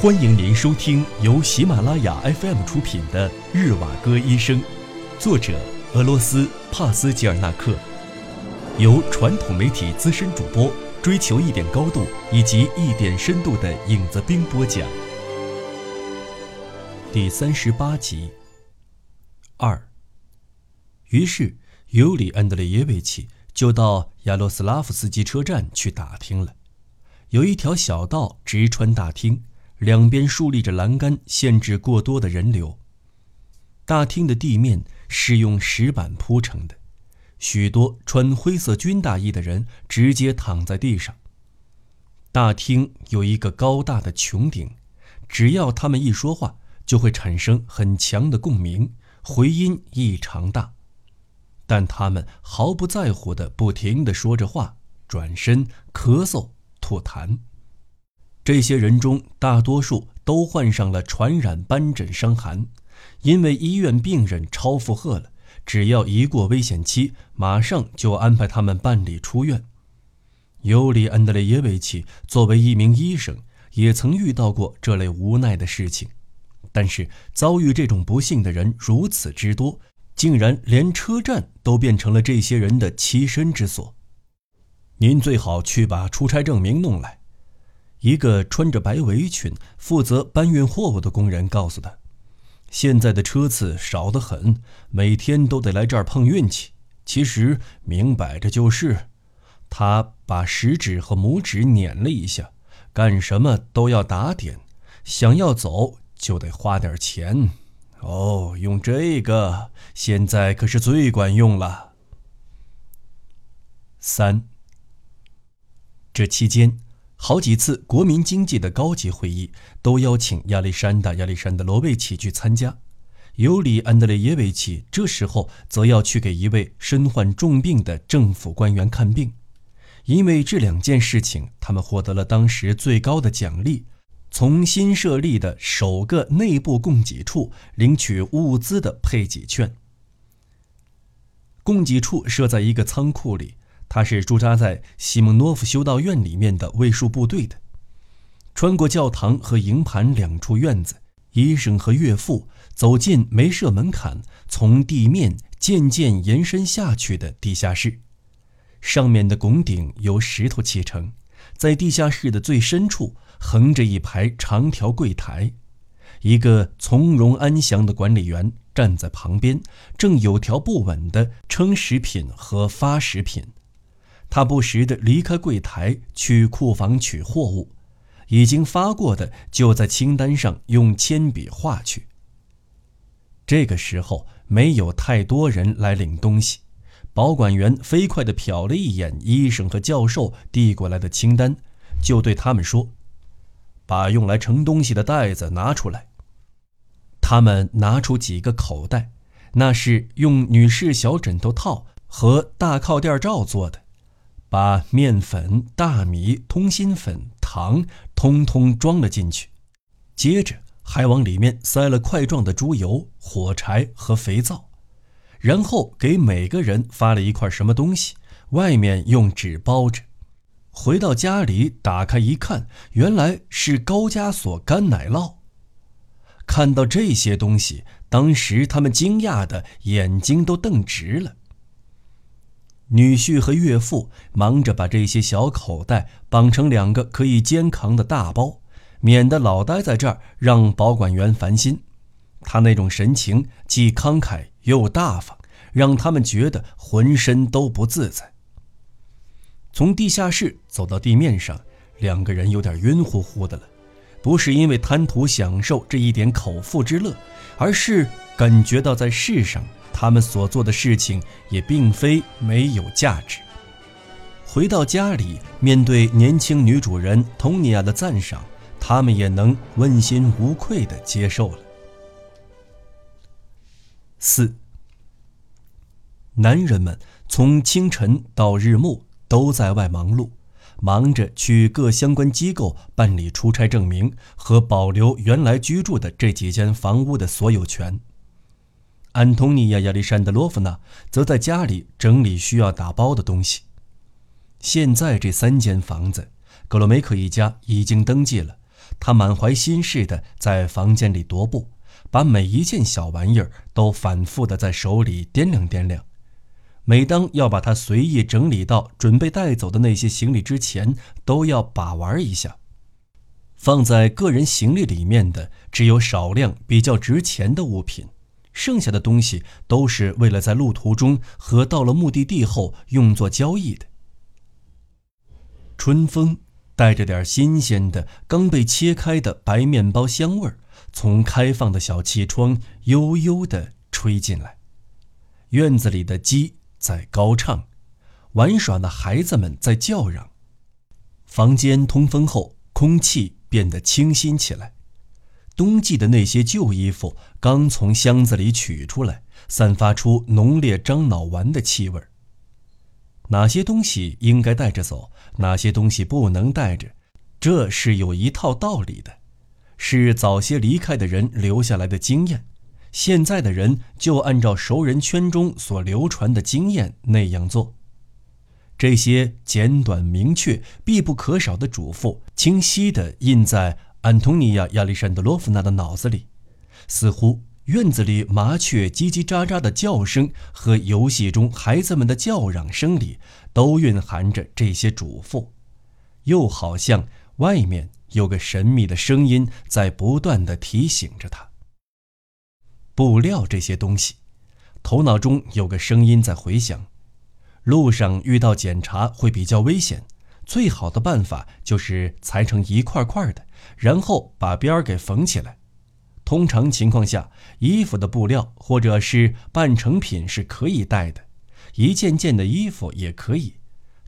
欢迎您收听由喜马拉雅 FM 出品的《日瓦戈医生》，作者俄罗斯帕斯吉尔纳克，由传统媒体资深主播追求一点高度以及一点深度的影子兵播讲。第三十八集。二。于是尤里安德烈耶维奇就到亚罗斯拉夫斯基车站去打听了，有一条小道直穿大厅。两边竖立着栏杆，限制过多的人流。大厅的地面是用石板铺成的，许多穿灰色军大衣的人直接躺在地上。大厅有一个高大的穹顶，只要他们一说话，就会产生很强的共鸣，回音异常大。但他们毫不在乎地不停地说着话，转身咳嗽、吐痰。这些人中，大多数都患上了传染斑疹伤寒，因为医院病人超负荷了，只要一过危险期，马上就安排他们办理出院。尤里安德烈耶维奇作为一名医生，也曾遇到过这类无奈的事情，但是遭遇这种不幸的人如此之多，竟然连车站都变成了这些人的栖身之所。您最好去把出差证明弄来。一个穿着白围裙、负责搬运货物的工人告诉他：“现在的车次少得很，每天都得来这儿碰运气。其实明摆着就是。”他把食指和拇指捻了一下，干什么都要打点，想要走就得花点钱。哦，用这个现在可是最管用了。三。这期间。好几次国民经济的高级会议都邀请亚历山大·亚历山德罗维奇去参加，尤里·安德烈耶维奇这时候则要去给一位身患重病的政府官员看病，因为这两件事情，他们获得了当时最高的奖励——从新设立的首个内部供给处领取物资的配给券。供给处设在一个仓库里。他是驻扎在西蒙诺夫修道院里面的卫戍部队的。穿过教堂和营盘两处院子，医生和岳父走进没设门槛、从地面渐渐延伸下去的地下室。上面的拱顶由石头砌成，在地下室的最深处横着一排长条柜台。一个从容安详的管理员站在旁边，正有条不紊地称食品和发食品。他不时地离开柜台去库房取货物，已经发过的就在清单上用铅笔画去。这个时候没有太多人来领东西，保管员飞快地瞟了一眼医生和教授递过来的清单，就对他们说：“把用来盛东西的袋子拿出来。”他们拿出几个口袋，那是用女士小枕头套和大靠垫罩做的。把面粉、大米、通心粉、糖通通装了进去，接着还往里面塞了块状的猪油、火柴和肥皂，然后给每个人发了一块什么东西，外面用纸包着。回到家里，打开一看，原来是高加索干奶酪。看到这些东西，当时他们惊讶的眼睛都瞪直了。女婿和岳父忙着把这些小口袋绑成两个可以肩扛的大包，免得老待在这儿让保管员烦心。他那种神情既慷慨又大方，让他们觉得浑身都不自在。从地下室走到地面上，两个人有点晕乎乎的了，不是因为贪图享受这一点口腹之乐，而是感觉到在世上。他们所做的事情也并非没有价值。回到家里，面对年轻女主人佟尼娅的赞赏，他们也能问心无愧地接受了。四，男人们从清晨到日暮都在外忙碌，忙着去各相关机构办理出差证明和保留原来居住的这几间房屋的所有权。安东尼娅·亚历山德罗夫娜则在家里整理需要打包的东西。现在这三间房子，格罗梅克一家已经登记了，他满怀心事的在房间里踱步，把每一件小玩意儿都反复的在手里掂量掂量。每当要把它随意整理到准备带走的那些行李之前，都要把玩一下。放在个人行李里面的只有少量比较值钱的物品，剩下的东西都是为了在路途中和到了目的地后用作交易的。春风带着点新鲜的刚被切开的白面包香味儿，从开放的小气窗悠悠地吹进来。院子里的鸡在高唱，玩耍的孩子们在叫嚷。房间通风后，空气。变得清新起来。冬季的那些旧衣服刚从箱子里取出来，散发出浓烈樟脑丸的气味。哪些东西应该带着走，哪些东西不能带着，这是有一套道理的，是早些离开的人留下来的经验。现在的人就按照熟人圈中所流传的经验那样做。这些简短明确、必不可少的嘱咐，清晰地印在安东尼亚·亚历山德罗夫娜的脑子里，似乎院子里麻雀叽叽喳喳的叫声和游戏中孩子们的叫嚷声里，都蕴含着这些嘱咐，又好像外面有个神秘的声音在不断地提醒着他。布料这些东西，头脑中有个声音在回响。路上遇到检查会比较危险，最好的办法就是裁成一块块的，然后把边儿给缝起来。通常情况下，衣服的布料或者是半成品是可以带的，一件件的衣服也可以。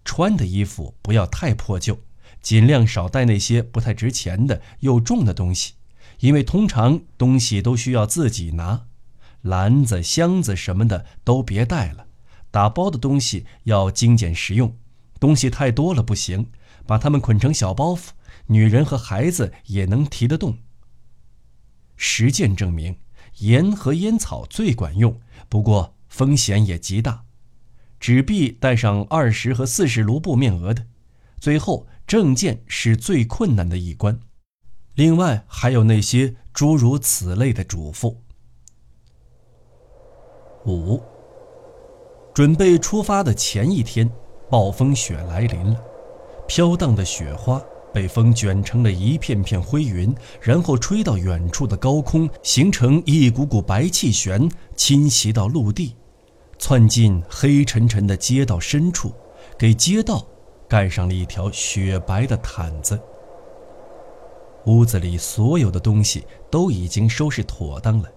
穿的衣服不要太破旧，尽量少带那些不太值钱的又重的东西，因为通常东西都需要自己拿，篮子、箱子什么的都别带了。打包的东西要精简实用，东西太多了不行，把它们捆成小包袱，女人和孩子也能提得动。实践证明，盐和烟草最管用，不过风险也极大。纸币带上二十和四十卢布面额的，最后证件是最困难的一关。另外还有那些诸如此类的嘱咐。五。准备出发的前一天，暴风雪来临了。飘荡的雪花被风卷成了一片片灰云，然后吹到远处的高空，形成一股股白气旋，侵袭到陆地，窜进黑沉沉的街道深处，给街道盖上了一条雪白的毯子。屋子里所有的东西都已经收拾妥当了。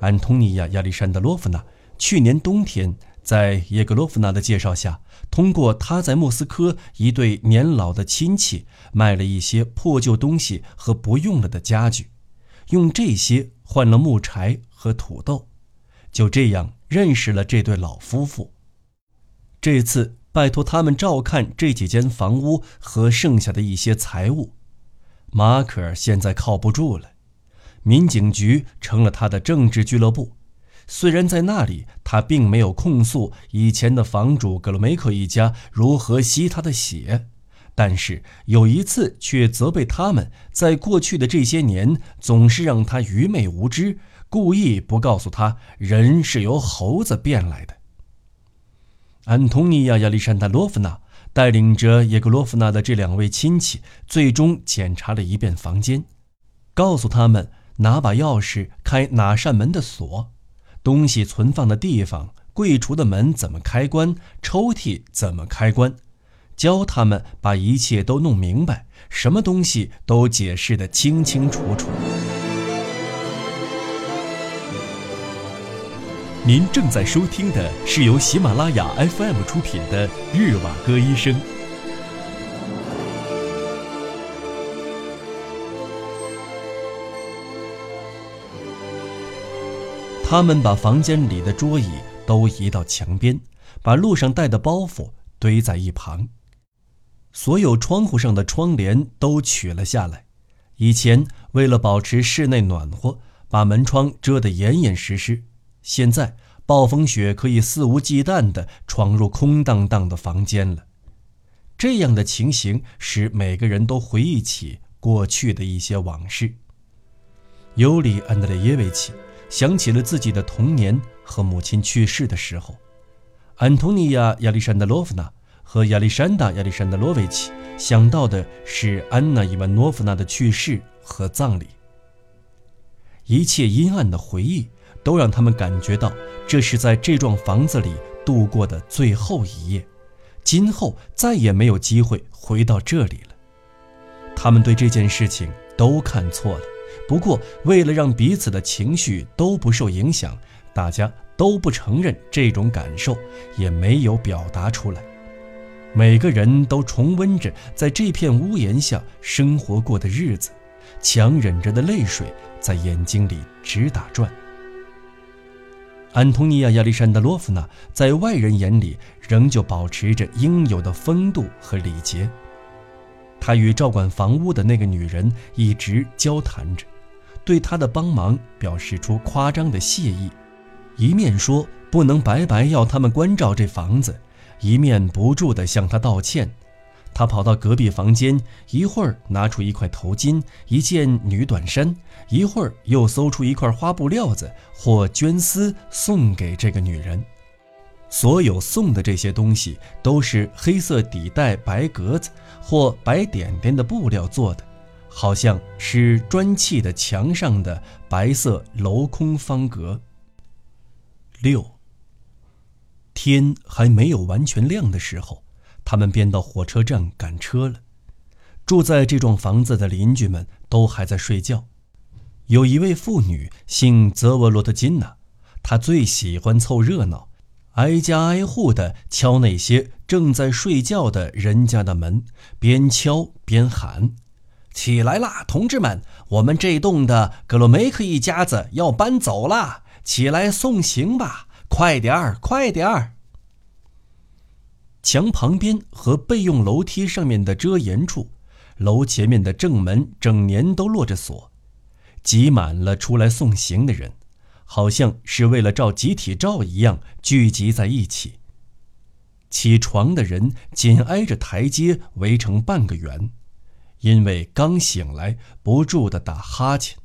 安东尼亚·亚历山德罗夫娜去年冬天。在叶格罗夫娜的介绍下，通过他在莫斯科一对年老的亲戚卖了一些破旧东西和不用了的家具，用这些换了木柴和土豆，就这样认识了这对老夫妇。这次拜托他们照看这几间房屋和剩下的一些财物。马可尔现在靠不住了，民警局成了他的政治俱乐部。虽然在那里，他并没有控诉以前的房主格罗梅克一家如何吸他的血，但是有一次却责备他们在过去的这些年总是让他愚昧无知，故意不告诉他人是由猴子变来的。安东尼亚·亚历山大罗夫娜带领着叶格罗夫娜的这两位亲戚，最终检查了一遍房间，告诉他们哪把钥匙开哪扇门的锁。东西存放的地方，柜橱的门怎么开关，抽屉怎么开关，教他们把一切都弄明白，什么东西都解释得清清楚楚。您正在收听的是由喜马拉雅 FM 出品的《日瓦戈医生》。他们把房间里的桌椅都移到墙边，把路上带的包袱堆在一旁，所有窗户上的窗帘都取了下来。以前为了保持室内暖和，把门窗遮得严严实实。现在暴风雪可以肆无忌惮地闯入空荡荡的房间了。这样的情形使每个人都回忆起过去的一些往事。尤里·安德烈耶维奇想起了自己的童年和母亲去世的时候，安东尼亚·亚历山德罗夫娜和亚历山大·亚历山德罗维奇想到的是安娜·伊万诺夫娜的去世和葬礼。一切阴暗的回忆都让他们感觉到，这是在这幢房子里度过的最后一夜，今后再也没有机会回到这里了。他们对这件事情都看错了。不过，为了让彼此的情绪都不受影响，大家都不承认这种感受，也没有表达出来。每个人都重温着在这片屋檐下生活过的日子，强忍着的泪水在眼睛里直打转。安东尼娅·亚历山德罗夫娜在外人眼里仍旧保持着应有的风度和礼节。她与照管房屋的那个女人一直交谈着。对他的帮忙表示出夸张的谢意，一面说不能白白要他们关照这房子，一面不住地向他道歉。他跑到隔壁房间，一会儿拿出一块头巾、一件女短衫，一会儿又搜出一块花布料子或绢丝送给这个女人。所有送的这些东西都是黑色底带、白格子或白点点的布料做的。好像是砖砌的墙上的白色镂空方格。六。天还没有完全亮的时候，他们便到火车站赶车了。住在这幢房子的邻居们都还在睡觉。有一位妇女姓泽沃罗特金娜，她最喜欢凑热闹，挨家挨户地敲那些正在睡觉的人家的门，边敲边喊。起来啦，同志们！我们这栋的格罗梅克一家子要搬走了，起来送行吧！快点儿，快点儿！墙旁边和备用楼梯上面的遮檐处，楼前面的正门整年都落着锁，挤满了出来送行的人，好像是为了照集体照一样聚集在一起。起床的人紧挨着台阶围成半个圆。因为刚醒来，不住地打哈欠，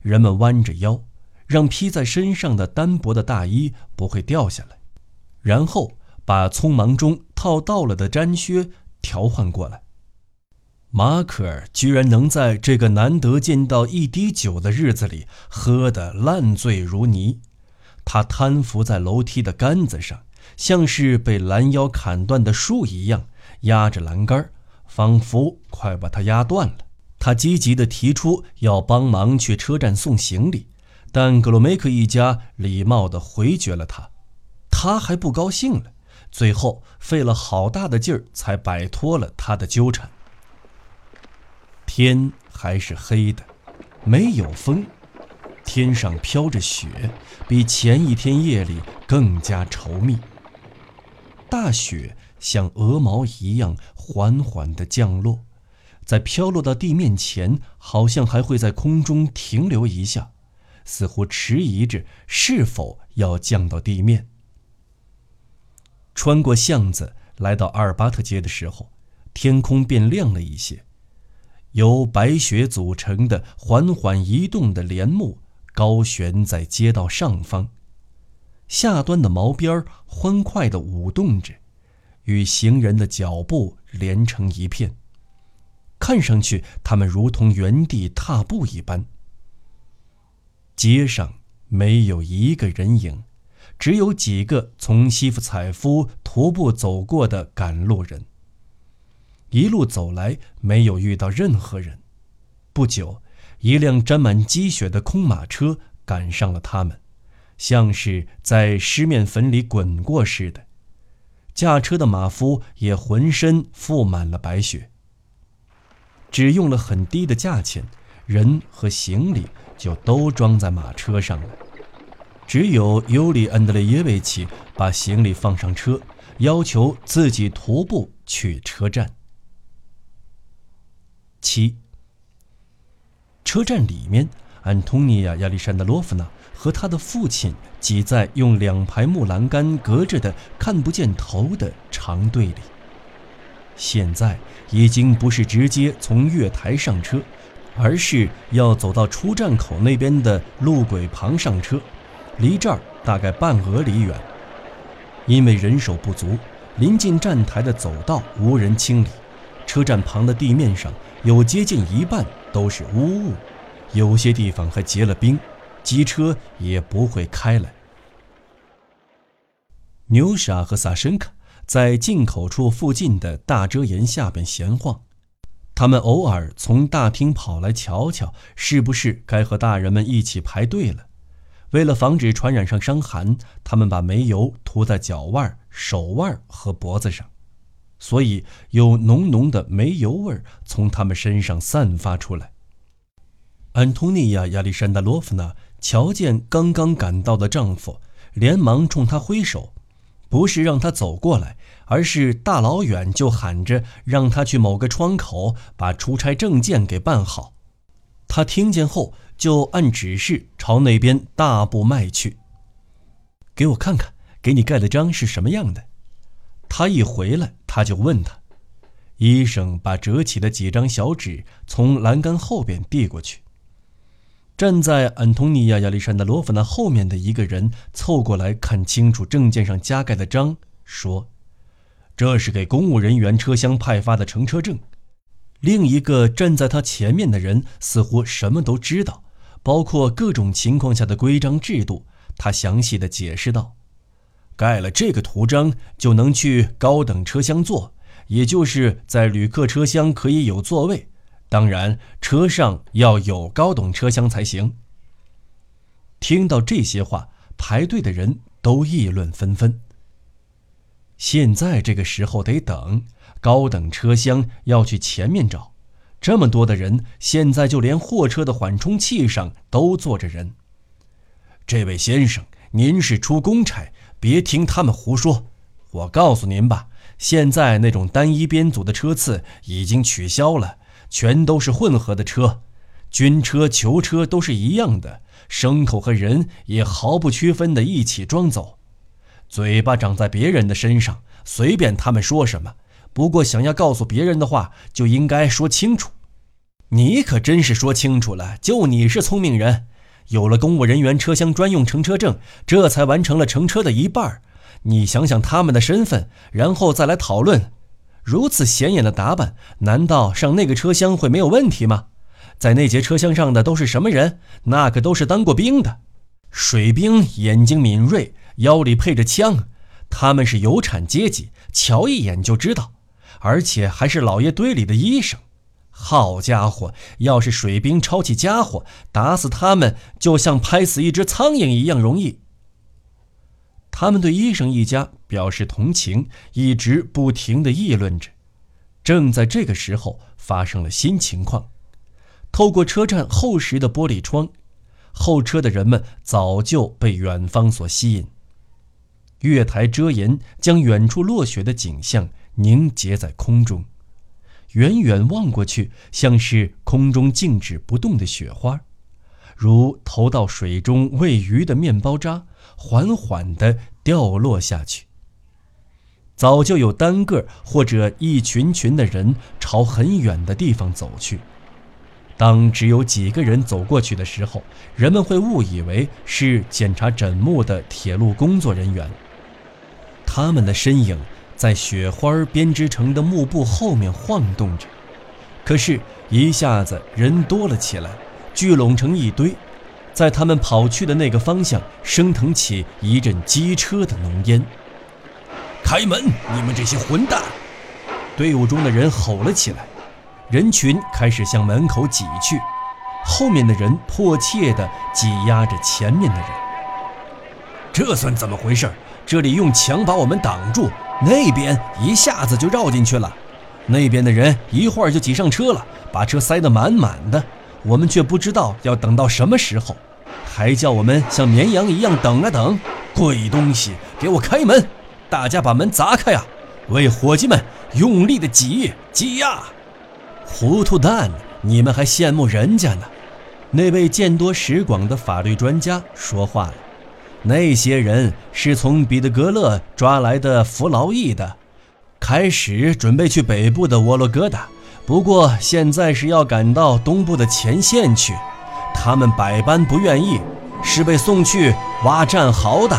人们弯着腰，让披在身上的单薄的大衣不会掉下来，然后把匆忙中套到了的毡靴调换过来。马可尔居然能在这个难得见到一滴酒的日子里喝得烂醉如泥，他瘫伏在楼梯的杆子上，像是被拦腰砍断的树一样，压着栏杆仿佛快把他压断了。他积极地提出要帮忙去车站送行李，但格罗梅克一家礼貌地回绝了他。他还不高兴了，最后费了好大的劲儿才摆脱了他的纠缠。天还是黑的，没有风，天上飘着雪，比前一天夜里更加稠密。大雪。像鹅毛一样缓缓地降落，在飘落到地面前，好像还会在空中停留一下，似乎迟疑着是否要降到地面。穿过巷子来到阿尔巴特街的时候，天空变亮了一些，由白雪组成的缓缓移动的帘幕高悬在街道上方，下端的毛边欢快地舞动着。与行人的脚步连成一片，看上去他们如同原地踏步一般。街上没有一个人影，只有几个从西夫采夫徒步走过的赶路人。一路走来，没有遇到任何人。不久，一辆沾满积雪的空马车赶上了他们，像是在湿面粉里滚过似的。驾车的马夫也浑身覆满了白雪。只用了很低的价钱，人和行李就都装在马车上了。只有尤里·安德烈耶维奇把行李放上车，要求自己徒步去车站。七。车站里面，安东尼娅·亚历山德罗夫娜。和他的父亲挤在用两排木栏杆隔着的看不见头的长队里。现在已经不是直接从月台上车，而是要走到出站口那边的路轨旁上车，离这儿大概半俄里远。因为人手不足，临近站台的走道无人清理，车站旁的地面上有接近一半都是污物，有些地方还结了冰，机车也不会开来。牛傻和萨申卡在进口处附近的大遮檐下边闲晃，他们偶尔从大厅跑来瞧瞧，是不是该和大人们一起排队了。为了防止传染上伤寒，他们把煤油涂在脚腕、手腕和脖子上，所以有浓浓的煤油味从他们身上散发出来。安东尼娅·亚历山大罗夫娜瞧见刚刚赶到的丈夫，连忙冲他挥手。不是让他走过来，而是大老远就喊着让他去某个窗口把出差证件给办好。他听见后就按指示朝那边大步迈去。给我看看，给你盖的章是什么样的。他一回来，他就问他。医生把折起的几张小纸从栏杆后边递过去。站在安东尼亚·亚历山大罗夫娜后面的一个人凑过来看清楚证件上加盖的章，说：“这是给公务人员车厢派发的乘车证。”另一个站在他前面的人似乎什么都知道，包括各种情况下的规章制度。他详细的解释道：“盖了这个图章就能去高等车厢坐，也就是在旅客车厢可以有座位。”当然，车上要有高等车厢才行。听到这些话，排队的人都议论纷纷。现在这个时候得等高等车厢，要去前面找。这么多的人，现在就连货车的缓冲器上都坐着人。这位先生，您是出公差，别听他们胡说。我告诉您吧，现在那种单一编组的车次已经取消了。全都是混合的车，军车、囚车都是一样的，牲口和人也毫不区分的一起装走。嘴巴长在别人的身上，随便他们说什么。不过想要告诉别人的话，就应该说清楚。你可真是说清楚了，就你是聪明人，有了公务人员车厢专用乘车证，这才完成了乘车的一半。你想想他们的身份，然后再来讨论。如此显眼的打扮，难道上那个车厢会没有问题吗？在那节车厢上的都是什么人？那可都是当过兵的，水兵，眼睛敏锐，腰里配着枪，他们是有产阶级，瞧一眼就知道，而且还是老爷堆里的医生。好家伙，要是水兵抄起家伙，打死他们就像拍死一只苍蝇一样容易。他们对医生一家表示同情，一直不停地议论着。正在这个时候，发生了新情况。透过车站厚实的玻璃窗，候车的人们早就被远方所吸引。月台遮檐将远处落雪的景象凝结在空中，远远望过去，像是空中静止不动的雪花，如投到水中喂鱼的面包渣。缓缓地掉落下去。早就有单个或者一群群的人朝很远的地方走去。当只有几个人走过去的时候，人们会误以为是检查枕木的铁路工作人员。他们的身影在雪花编织成的幕布后面晃动着。可是，一下子人多了起来，聚拢成一堆。在他们跑去的那个方向，升腾起一阵机车的浓烟。开门！你们这些混蛋！队伍中的人吼了起来。人群开始向门口挤去，后面的人迫切地挤压着前面的人。这算怎么回事？这里用墙把我们挡住，那边一下子就绕进去了。那边的人一会儿就挤上车了，把车塞得满满的，我们却不知道要等到什么时候。还叫我们像绵羊一样等啊等，鬼东西！给我开门！大家把门砸开啊！为伙计们用力的挤挤呀！糊涂蛋，你们还羡慕人家呢？那位见多识广的法律专家说话了：“那些人是从彼得格勒抓来的服劳役的，开始准备去北部的沃洛哥达，不过现在是要赶到东部的前线去。他们百般不愿意，是被送去挖战壕的。